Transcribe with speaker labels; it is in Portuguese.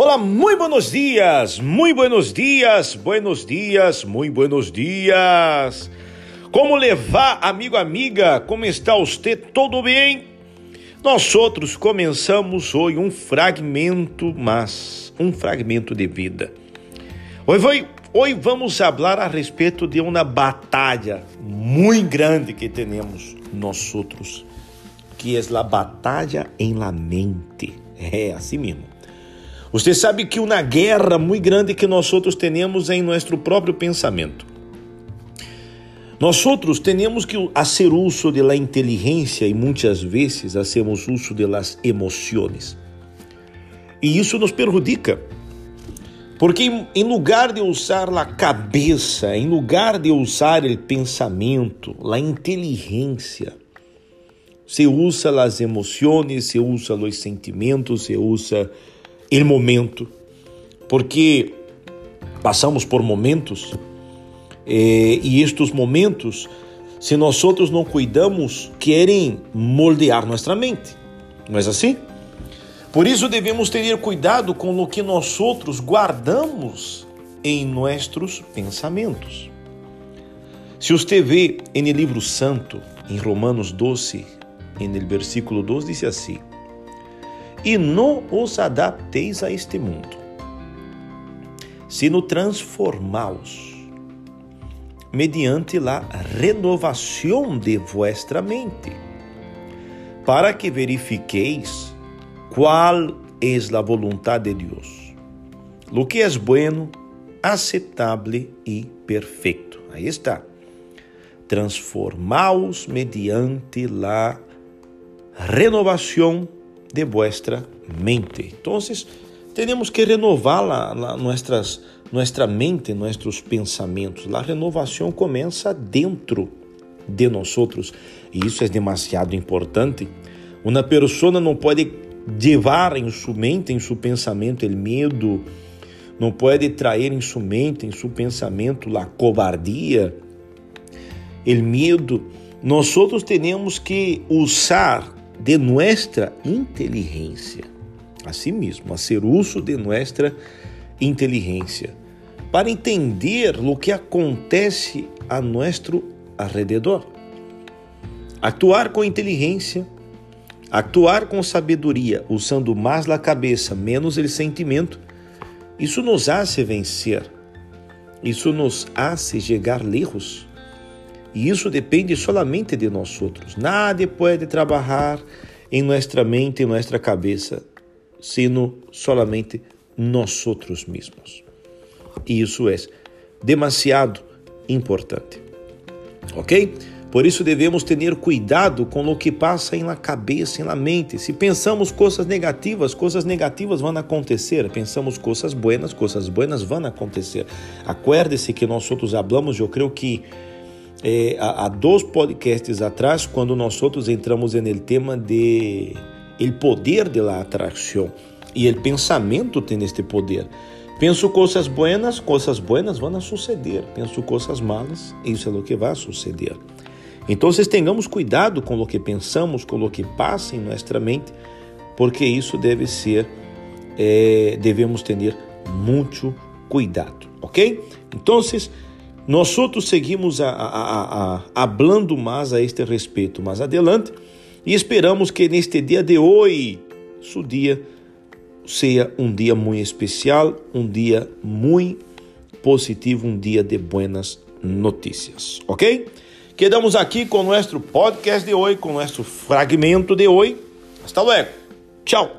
Speaker 1: Olá, muito buenos dias, muito buenos dias, buenos dias, muito buenos dias. Como levar, amigo, amiga? Como está você? Tudo bem? Nós outros começamos hoje um fragmento, mas um fragmento de vida. Hoje, hoje vamos falar a respeito de uma batalha muito grande que temos nós outros, que é a batalha em la mente. É assim mesmo. Você sabe que uma guerra muito grande que nós outros temos em nosso próprio pensamento. Nós outros temos que fazer uso da inteligência e muitas vezes hacemos uso das emoções. E isso nos perjudica. Porque em lugar de usar a cabeça, em lugar de usar o pensamento, a inteligência, se usa as emoções, se usa os sentimentos, se usa el momento, porque passamos por momentos eh, e estes momentos, se nós outros não cuidamos, querem moldear nossa mente. Não é assim? Por isso devemos ter cuidado com o que nós outros guardamos em nossos pensamentos. Se você vê em livro santo, em Romanos 12, em el versículo 2, diz assim: e não os adapteis a este mundo, sino transformaos mediante la renovação de vuestra mente, para que verifiqueis qual es la voluntad de Deus, lo que es bueno, aceptable e perfeito. Aí está. Transformaos mediante la renovação de vuestra mente. Entonces, tenemos que renovar la, la, nuestras, nuestra mente, nuestros pensamentos. La renovação começa dentro de nós e isso é demasiado importante. Uma pessoa não pode levar em sua mente, em seu pensamento, o medo, não pode trazer em sua mente, em seu pensamento, a cobardia, o medo. Nós temos que usar de nuestra inteligência, assim mesmo, a ser uso de nuestra inteligência, para entender o que acontece a nosso alrededor. Actuar com inteligência, actuar com sabedoria, usando mais a cabeça, menos o sentimento, isso nos hace vencer, isso nos hace chegar lejos. E isso depende solamente de nós outros. Nada pode trabalhar em nossa mente, em nossa cabeça, sino solamente nós outros mesmos. E isso é demasiado importante. Ok? Por isso devemos ter cuidado com o que passa em cabeça, em mente. Se pensamos coisas negativas, coisas negativas vão acontecer. Pensamos coisas buenas, coisas buenas vão acontecer. Acuerde-se que nós outros hablamos, eu creio que eh, há dois podcasts atrás, quando nós outros entramos no tema de el poder de la atracción e o pensamento tem este poder. Penso coisas buenas, coisas buenas vão suceder. Penso coisas malas, isso é o que vai suceder. Então, tenhamos cuidado com o que pensamos, com o que passa em nossa mente, porque isso deve ser, eh, devemos ter muito cuidado, ok? Então, nós outros seguimos a, a, a, hablando mais a este respeito mais adelante e esperamos que neste dia de hoje, seu dia, seja um dia muito especial, um dia muito positivo, um dia de buenas notícias, ok? Quedamos aqui com nosso podcast de hoje, com nosso fragmento de hoje. Hasta luego. Tchau.